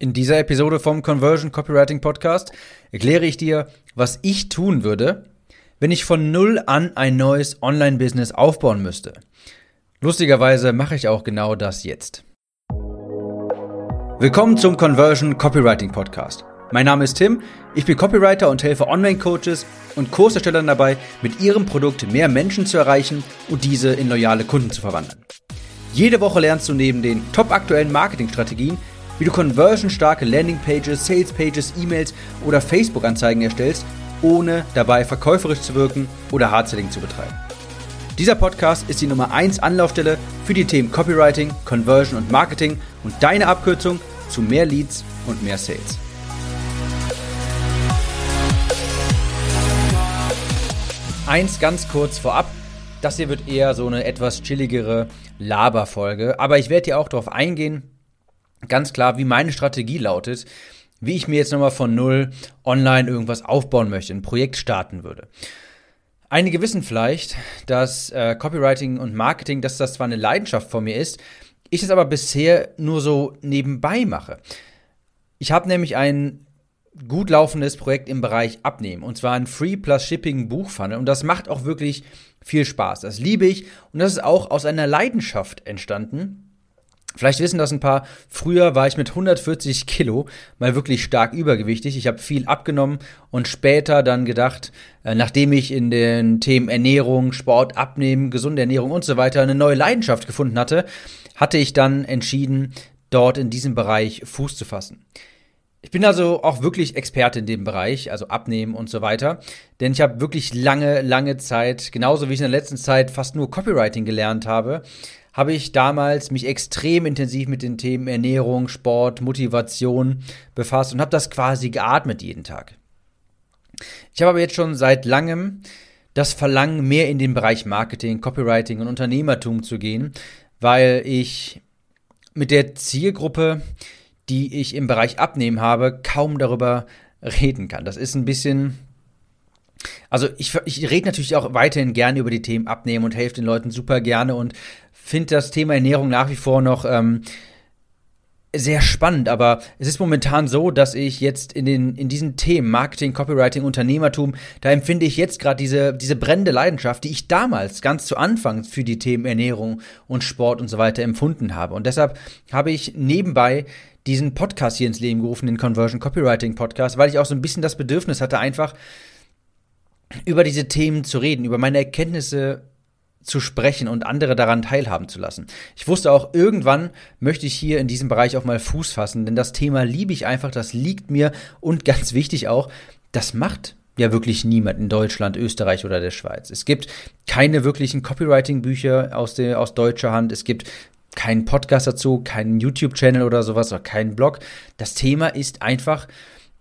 In dieser Episode vom Conversion Copywriting Podcast erkläre ich dir, was ich tun würde, wenn ich von null an ein neues Online-Business aufbauen müsste. Lustigerweise mache ich auch genau das jetzt. Willkommen zum Conversion Copywriting Podcast. Mein Name ist Tim, ich bin Copywriter und helfe Online-Coaches und Kurserstellern dabei, mit ihrem Produkt mehr Menschen zu erreichen und diese in loyale Kunden zu verwandeln. Jede Woche lernst du neben den top aktuellen Marketingstrategien, wie du conversionstarke Landingpages, Salespages, E-Mails oder Facebook-Anzeigen erstellst, ohne dabei verkäuferisch zu wirken oder Hardselling zu betreiben. Dieser Podcast ist die Nummer 1 Anlaufstelle für die Themen Copywriting, Conversion und Marketing und deine Abkürzung zu mehr Leads und mehr Sales. Eins ganz kurz vorab. Das hier wird eher so eine etwas chilligere Laberfolge, aber ich werde hier auch darauf eingehen, ganz klar, wie meine Strategie lautet, wie ich mir jetzt nochmal von null online irgendwas aufbauen möchte, ein Projekt starten würde. Einige wissen vielleicht, dass äh, Copywriting und Marketing, dass das zwar eine Leidenschaft von mir ist, ich es aber bisher nur so nebenbei mache. Ich habe nämlich ein gut laufendes Projekt im Bereich Abnehmen und zwar ein Free Plus Shipping Buchfunnel und das macht auch wirklich viel Spaß. Das liebe ich und das ist auch aus einer Leidenschaft entstanden. Vielleicht wissen das ein paar. Früher war ich mit 140 Kilo mal wirklich stark übergewichtig. Ich habe viel abgenommen und später dann gedacht, äh, nachdem ich in den Themen Ernährung, Sport, Abnehmen, gesunde Ernährung und so weiter eine neue Leidenschaft gefunden hatte, hatte ich dann entschieden, dort in diesem Bereich Fuß zu fassen. Ich bin also auch wirklich Experte in dem Bereich, also Abnehmen und so weiter. Denn ich habe wirklich lange, lange Zeit, genauso wie ich in der letzten Zeit fast nur Copywriting gelernt habe, habe ich damals mich extrem intensiv mit den Themen Ernährung, Sport, Motivation befasst und habe das quasi geatmet jeden Tag. Ich habe aber jetzt schon seit langem das Verlangen, mehr in den Bereich Marketing, Copywriting und Unternehmertum zu gehen, weil ich mit der Zielgruppe, die ich im Bereich Abnehmen habe, kaum darüber reden kann. Das ist ein bisschen also ich, ich rede natürlich auch weiterhin gerne über die Themen Abnehmen und helfe den Leuten super gerne und finde das Thema Ernährung nach wie vor noch ähm, sehr spannend, aber es ist momentan so, dass ich jetzt in, den, in diesen Themen Marketing, Copywriting, Unternehmertum, da empfinde ich jetzt gerade diese, diese brennende Leidenschaft, die ich damals ganz zu Anfang für die Themen Ernährung und Sport und so weiter empfunden habe. Und deshalb habe ich nebenbei diesen Podcast hier ins Leben gerufen, den Conversion Copywriting Podcast, weil ich auch so ein bisschen das Bedürfnis hatte, einfach über diese Themen zu reden, über meine Erkenntnisse zu sprechen und andere daran teilhaben zu lassen. Ich wusste auch, irgendwann möchte ich hier in diesem Bereich auch mal Fuß fassen, denn das Thema liebe ich einfach, das liegt mir und ganz wichtig auch, das macht ja wirklich niemand in Deutschland, Österreich oder der Schweiz. Es gibt keine wirklichen Copywriting-Bücher aus, aus deutscher Hand. Es gibt keinen Podcast dazu, keinen YouTube-Channel oder sowas oder keinen Blog. Das Thema ist einfach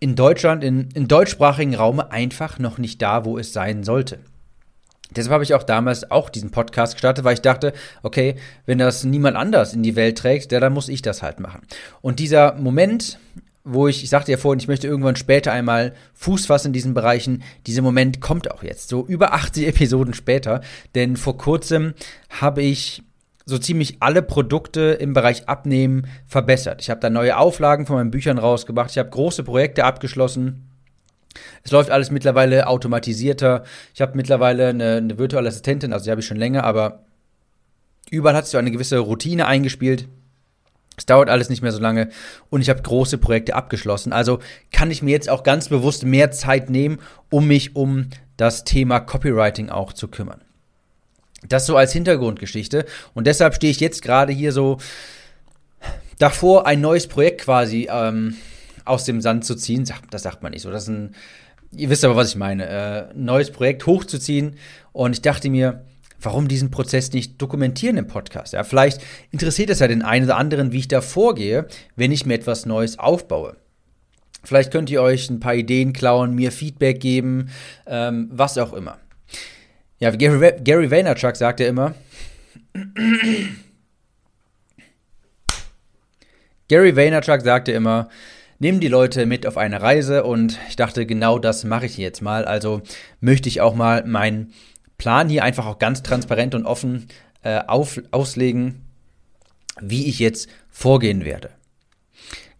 in Deutschland, in, in deutschsprachigen Raum einfach noch nicht da, wo es sein sollte. Deshalb habe ich auch damals auch diesen Podcast gestartet, weil ich dachte, okay, wenn das niemand anders in die Welt trägt, ja, dann muss ich das halt machen. Und dieser Moment, wo ich, ich sagte ja vorhin, ich möchte irgendwann später einmal Fuß fassen in diesen Bereichen, dieser Moment kommt auch jetzt, so über 80 Episoden später, denn vor kurzem habe ich so ziemlich alle Produkte im Bereich Abnehmen verbessert. Ich habe da neue Auflagen von meinen Büchern rausgebracht, ich habe große Projekte abgeschlossen, es läuft alles mittlerweile automatisierter. Ich habe mittlerweile eine, eine, virtuelle Assistentin, also die habe ich schon länger, aber überall hat sich eine gewisse Routine eingespielt. Es dauert alles nicht mehr so lange und ich habe große Projekte abgeschlossen. Also kann ich mir jetzt auch ganz bewusst mehr Zeit nehmen, um mich um das Thema Copywriting auch zu kümmern. Das so als Hintergrundgeschichte und deshalb stehe ich jetzt gerade hier so davor, ein neues Projekt quasi ähm, aus dem Sand zu ziehen. Das sagt man nicht so. Das ist ein, ihr wisst aber, was ich meine. Äh, neues Projekt hochzuziehen. Und ich dachte mir, warum diesen Prozess nicht dokumentieren im Podcast? Ja, vielleicht interessiert es ja den einen oder anderen, wie ich da vorgehe, wenn ich mir etwas Neues aufbaue. Vielleicht könnt ihr euch ein paar Ideen klauen, mir Feedback geben, ähm, was auch immer. Ja, Gary, Gary Vaynerchuk sagt ja immer, Gary Vaynerchuk sagte immer, nimm die Leute mit auf eine Reise und ich dachte, genau das mache ich jetzt mal. Also möchte ich auch mal meinen Plan hier einfach auch ganz transparent und offen äh, auf, auslegen, wie ich jetzt vorgehen werde.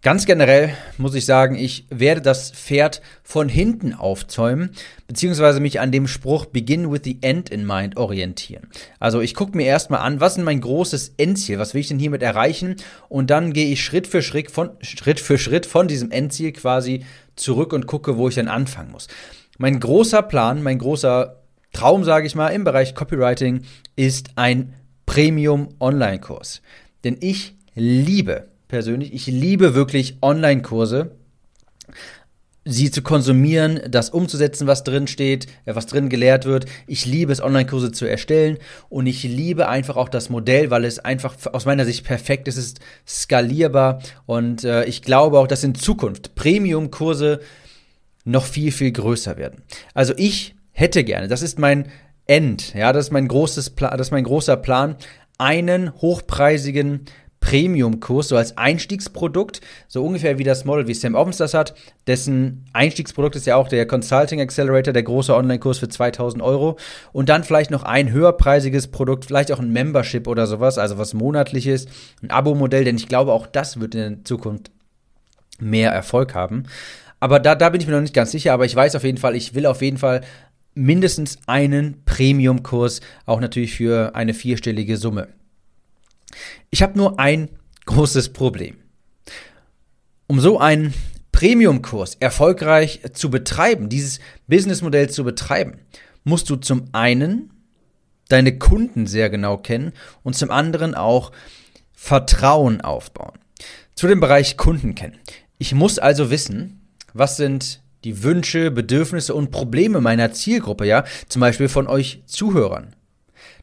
Ganz generell muss ich sagen, ich werde das Pferd von hinten aufzäumen, beziehungsweise mich an dem Spruch Begin with the End in Mind orientieren. Also ich gucke mir erstmal an, was ist mein großes Endziel, was will ich denn hiermit erreichen und dann gehe ich Schritt für Schritt von, Schritt für Schritt von diesem Endziel quasi zurück und gucke, wo ich dann anfangen muss. Mein großer Plan, mein großer Traum, sage ich mal, im Bereich Copywriting ist ein Premium-Online-Kurs. Denn ich liebe persönlich, ich liebe wirklich Online-Kurse sie zu konsumieren, das umzusetzen, was drin steht, äh, was drin gelehrt wird. Ich liebe es, Online-Kurse zu erstellen und ich liebe einfach auch das Modell, weil es einfach aus meiner Sicht perfekt ist, es ist skalierbar und äh, ich glaube auch, dass in Zukunft Premium-Kurse noch viel, viel größer werden. Also ich hätte gerne, das ist mein End, ja, das ist mein großes Plan, das ist mein großer Plan, einen hochpreisigen Premium-Kurs, so als Einstiegsprodukt, so ungefähr wie das Model, wie Sam Ovens das hat. Dessen Einstiegsprodukt ist ja auch der Consulting Accelerator, der große Online-Kurs für 2000 Euro. Und dann vielleicht noch ein höherpreisiges Produkt, vielleicht auch ein Membership oder sowas, also was monatliches, ein Abo-Modell, denn ich glaube, auch das wird in Zukunft mehr Erfolg haben. Aber da, da bin ich mir noch nicht ganz sicher, aber ich weiß auf jeden Fall, ich will auf jeden Fall mindestens einen Premium-Kurs, auch natürlich für eine vierstellige Summe. Ich habe nur ein großes Problem. Um so einen Premium-Kurs erfolgreich zu betreiben, dieses Businessmodell zu betreiben, musst du zum einen deine Kunden sehr genau kennen und zum anderen auch Vertrauen aufbauen. Zu dem Bereich Kunden kennen. Ich muss also wissen, was sind die Wünsche, Bedürfnisse und Probleme meiner Zielgruppe, ja, zum Beispiel von euch Zuhörern.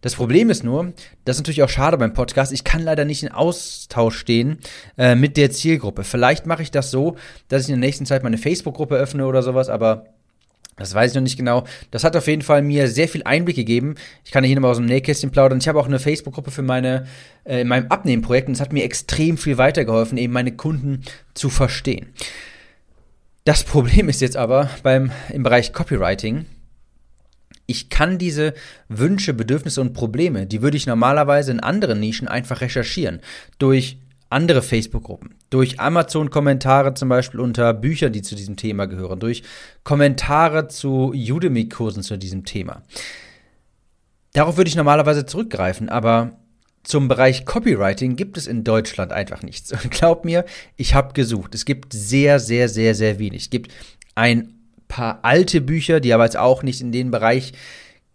Das Problem ist nur, das ist natürlich auch schade beim Podcast, ich kann leider nicht in Austausch stehen äh, mit der Zielgruppe. Vielleicht mache ich das so, dass ich in der nächsten Zeit meine Facebook-Gruppe öffne oder sowas, aber das weiß ich noch nicht genau. Das hat auf jeden Fall mir sehr viel Einblick gegeben. Ich kann hier nochmal aus dem Nähkästchen plaudern. Ich habe auch eine Facebook-Gruppe für meine, äh, in meinem Abnehmprojekt und es hat mir extrem viel weitergeholfen, eben meine Kunden zu verstehen. Das Problem ist jetzt aber beim, im Bereich Copywriting, ich kann diese Wünsche, Bedürfnisse und Probleme, die würde ich normalerweise in anderen Nischen einfach recherchieren. Durch andere Facebook-Gruppen, durch Amazon-Kommentare zum Beispiel unter Büchern, die zu diesem Thema gehören, durch Kommentare zu Udemy-Kursen zu diesem Thema. Darauf würde ich normalerweise zurückgreifen, aber zum Bereich Copywriting gibt es in Deutschland einfach nichts. Und glaub mir, ich habe gesucht. Es gibt sehr, sehr, sehr, sehr wenig. Es gibt ein paar alte Bücher, die aber jetzt auch nicht in den Bereich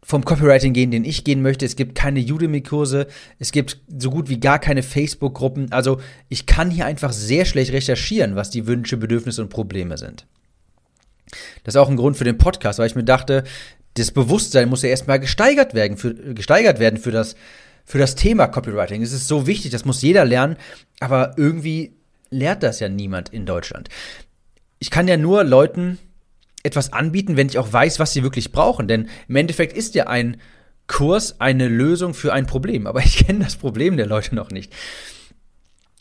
vom Copywriting gehen, den ich gehen möchte. Es gibt keine Udemy-Kurse, es gibt so gut wie gar keine Facebook-Gruppen. Also ich kann hier einfach sehr schlecht recherchieren, was die Wünsche, Bedürfnisse und Probleme sind. Das ist auch ein Grund für den Podcast, weil ich mir dachte, das Bewusstsein muss ja erstmal gesteigert werden für, gesteigert werden für das, für das Thema Copywriting. Es ist so wichtig, das muss jeder lernen, aber irgendwie lehrt das ja niemand in Deutschland. Ich kann ja nur Leuten etwas anbieten, wenn ich auch weiß, was sie wirklich brauchen. Denn im Endeffekt ist ja ein Kurs eine Lösung für ein Problem. Aber ich kenne das Problem der Leute noch nicht.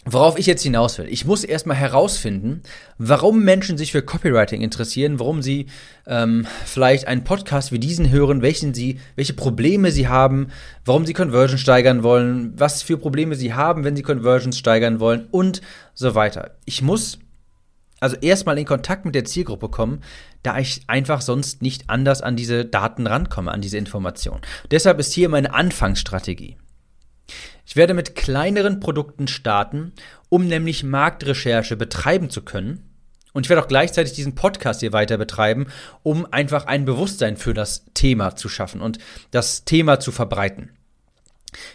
Worauf ich jetzt hinaus will. Ich muss erstmal herausfinden, warum Menschen sich für Copywriting interessieren, warum sie ähm, vielleicht einen Podcast wie diesen hören, welchen sie, welche Probleme sie haben, warum sie Conversion steigern wollen, was für Probleme sie haben, wenn sie Conversions steigern wollen und so weiter. Ich muss also erstmal in Kontakt mit der Zielgruppe kommen, da ich einfach sonst nicht anders an diese Daten rankomme, an diese Informationen. Deshalb ist hier meine Anfangsstrategie. Ich werde mit kleineren Produkten starten, um nämlich Marktrecherche betreiben zu können. Und ich werde auch gleichzeitig diesen Podcast hier weiter betreiben, um einfach ein Bewusstsein für das Thema zu schaffen und das Thema zu verbreiten.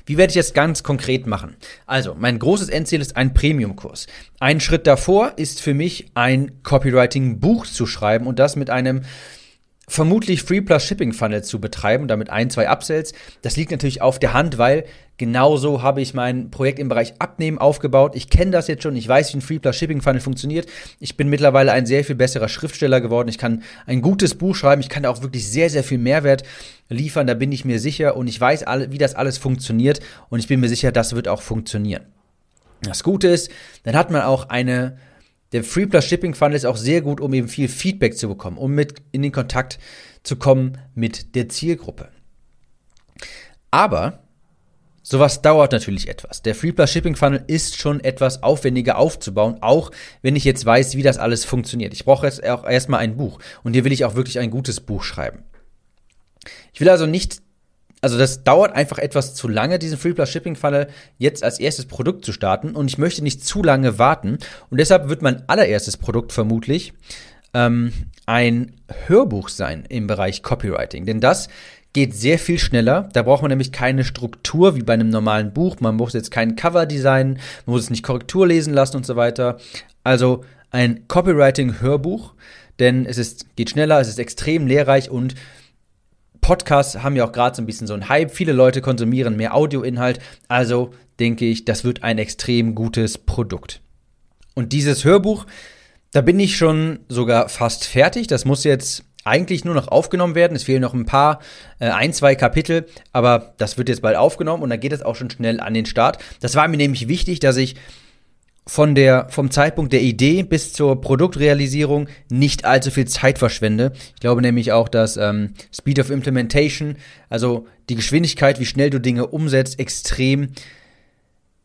Wie werde ich jetzt ganz konkret machen? Also, mein großes Endziel ist ein Premium-Kurs. Ein Schritt davor ist für mich, ein Copywriting-Buch zu schreiben und das mit einem vermutlich Free Plus Shipping Funnel zu betreiben, damit ein, zwei Upsells. Das liegt natürlich auf der Hand, weil genauso habe ich mein Projekt im Bereich Abnehmen aufgebaut. Ich kenne das jetzt schon, ich weiß, wie ein Free Plus Shipping Funnel funktioniert. Ich bin mittlerweile ein sehr viel besserer Schriftsteller geworden. Ich kann ein gutes Buch schreiben, ich kann auch wirklich sehr, sehr viel Mehrwert liefern, da bin ich mir sicher und ich weiß, wie das alles funktioniert und ich bin mir sicher, das wird auch funktionieren. Das Gute ist, dann hat man auch eine der Free Plus Shipping Funnel ist auch sehr gut, um eben viel Feedback zu bekommen, um mit in den Kontakt zu kommen mit der Zielgruppe. Aber Sowas dauert natürlich etwas. Der Free Plus Shipping Funnel ist schon etwas aufwendiger aufzubauen, auch wenn ich jetzt weiß, wie das alles funktioniert. Ich brauche jetzt auch erstmal ein Buch und hier will ich auch wirklich ein gutes Buch schreiben. Ich will also nicht, also das dauert einfach etwas zu lange, diesen Free Plus Shipping Funnel jetzt als erstes Produkt zu starten und ich möchte nicht zu lange warten und deshalb wird mein allererstes Produkt vermutlich ähm, ein Hörbuch sein im Bereich Copywriting, denn das geht sehr viel schneller. Da braucht man nämlich keine Struktur wie bei einem normalen Buch. Man muss jetzt kein Cover designen, man muss es nicht Korrektur lesen lassen und so weiter. Also ein Copywriting-Hörbuch, denn es ist, geht schneller, es ist extrem lehrreich und Podcasts haben ja auch gerade so ein bisschen so einen Hype. Viele Leute konsumieren mehr Audioinhalt. Also denke ich, das wird ein extrem gutes Produkt. Und dieses Hörbuch, da bin ich schon sogar fast fertig. Das muss jetzt eigentlich nur noch aufgenommen werden. Es fehlen noch ein paar, äh, ein, zwei Kapitel, aber das wird jetzt bald aufgenommen und dann geht es auch schon schnell an den Start. Das war mir nämlich wichtig, dass ich von der, vom Zeitpunkt der Idee bis zur Produktrealisierung nicht allzu viel Zeit verschwende. Ich glaube nämlich auch, dass ähm, Speed of Implementation, also die Geschwindigkeit, wie schnell du Dinge umsetzt, extrem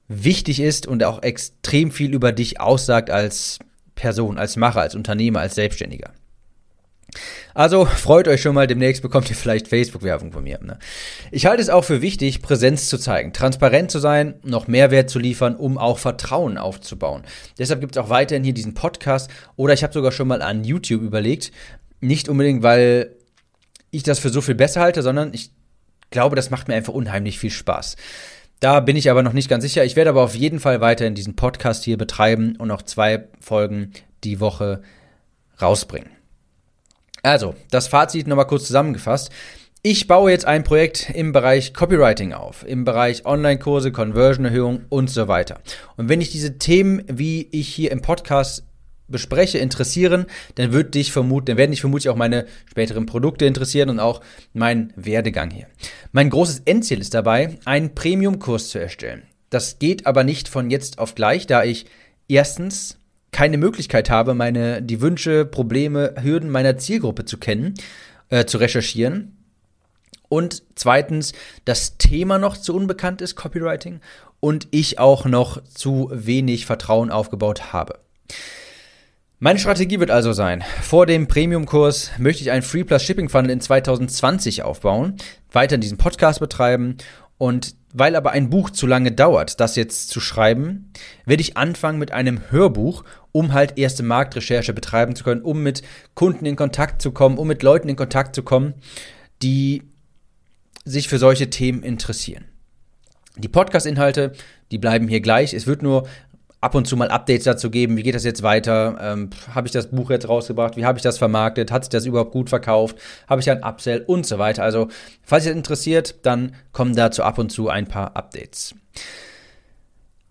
wichtig ist und auch extrem viel über dich aussagt als Person, als Macher, als Unternehmer, als Selbstständiger. Also freut euch schon mal, demnächst bekommt ihr vielleicht Facebook-Werbung von mir. Ne? Ich halte es auch für wichtig, Präsenz zu zeigen, transparent zu sein, noch Mehrwert zu liefern, um auch Vertrauen aufzubauen. Deshalb gibt es auch weiterhin hier diesen Podcast oder ich habe sogar schon mal an YouTube überlegt. Nicht unbedingt, weil ich das für so viel besser halte, sondern ich glaube, das macht mir einfach unheimlich viel Spaß. Da bin ich aber noch nicht ganz sicher. Ich werde aber auf jeden Fall weiterhin diesen Podcast hier betreiben und noch zwei Folgen die Woche rausbringen. Also, das Fazit nochmal kurz zusammengefasst. Ich baue jetzt ein Projekt im Bereich Copywriting auf, im Bereich Online-Kurse, Conversion-Erhöhung und so weiter. Und wenn dich diese Themen, wie ich hier im Podcast bespreche, interessieren, dann wird dich vermuten, dann werden dich vermutlich auch meine späteren Produkte interessieren und auch mein Werdegang hier. Mein großes Endziel ist dabei, einen Premium-Kurs zu erstellen. Das geht aber nicht von jetzt auf gleich, da ich erstens keine Möglichkeit habe, meine, die Wünsche, Probleme, Hürden meiner Zielgruppe zu kennen, äh, zu recherchieren. Und zweitens, das Thema noch zu unbekannt ist, Copywriting, und ich auch noch zu wenig Vertrauen aufgebaut habe. Meine Strategie wird also sein, vor dem Premium-Kurs möchte ich einen Free Plus Shipping Funnel in 2020 aufbauen, weiter diesen Podcast betreiben und weil aber ein Buch zu lange dauert, das jetzt zu schreiben, werde ich anfangen mit einem Hörbuch, um halt erste Marktrecherche betreiben zu können, um mit Kunden in Kontakt zu kommen, um mit Leuten in Kontakt zu kommen, die sich für solche Themen interessieren. Die Podcast-Inhalte, die bleiben hier gleich. Es wird nur ab und zu mal Updates dazu geben, wie geht das jetzt weiter, ähm, habe ich das Buch jetzt rausgebracht, wie habe ich das vermarktet, hat sich das überhaupt gut verkauft, habe ich ein Upsell und so weiter. Also, falls ihr das interessiert, dann kommen dazu ab und zu ein paar Updates.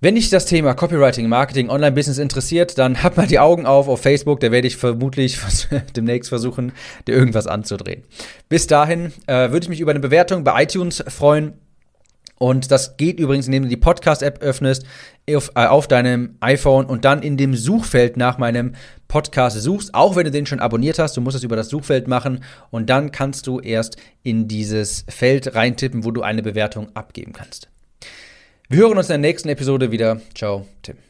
Wenn dich das Thema Copywriting, Marketing, Online-Business interessiert, dann hab mal die Augen auf auf Facebook, da werde ich vermutlich demnächst versuchen, dir irgendwas anzudrehen. Bis dahin äh, würde ich mich über eine Bewertung bei iTunes freuen. Und das geht übrigens, indem du die Podcast-App öffnest auf, äh, auf, deinem iPhone und dann in dem Suchfeld nach meinem Podcast suchst, auch wenn du den schon abonniert hast. Du musst es über das Suchfeld machen und dann kannst du erst in dieses Feld reintippen, wo du eine Bewertung abgeben kannst. Wir hören uns in der nächsten Episode wieder. Ciao, Tim.